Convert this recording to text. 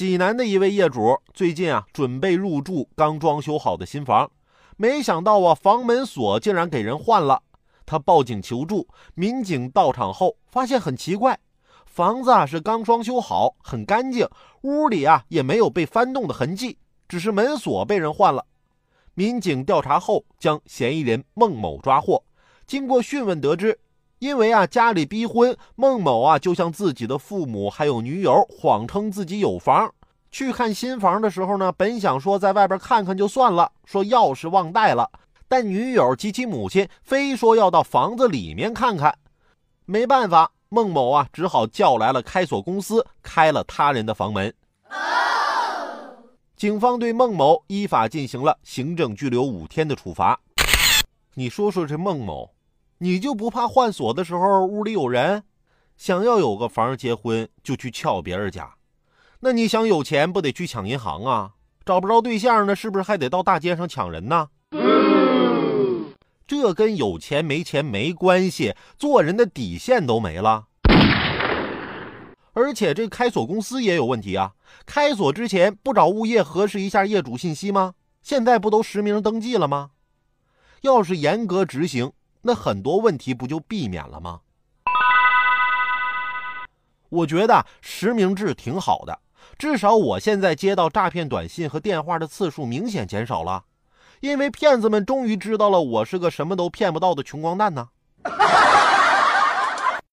济南的一位业主最近啊，准备入住刚装修好的新房，没想到啊，房门锁竟然给人换了。他报警求助，民警到场后发现很奇怪，房子啊是刚装修好，很干净，屋里啊也没有被翻动的痕迹，只是门锁被人换了。民警调查后将嫌疑人孟某抓获。经过讯问得知，因为啊家里逼婚，孟某啊就向自己的父母还有女友谎称自己有房。去看新房的时候呢，本想说在外边看看就算了，说钥匙忘带了。但女友及其母亲非说要到房子里面看看，没办法，孟某啊只好叫来了开锁公司，开了他人的房门。警方对孟某依法进行了行政拘留五天的处罚。你说说这孟某，你就不怕换锁的时候屋里有人？想要有个房结婚就去撬别人家，那你想有钱不得去抢银行啊？找不着对象呢，是不是还得到大街上抢人呢？这跟有钱没钱没关系，做人的底线都没了。而且这开锁公司也有问题啊！开锁之前不找物业核实一下业主信息吗？现在不都实名登记了吗？要是严格执行，那很多问题不就避免了吗？我觉得实名制挺好的，至少我现在接到诈骗短信和电话的次数明显减少了。因为骗子们终于知道了我是个什么都骗不到的穷光蛋呢。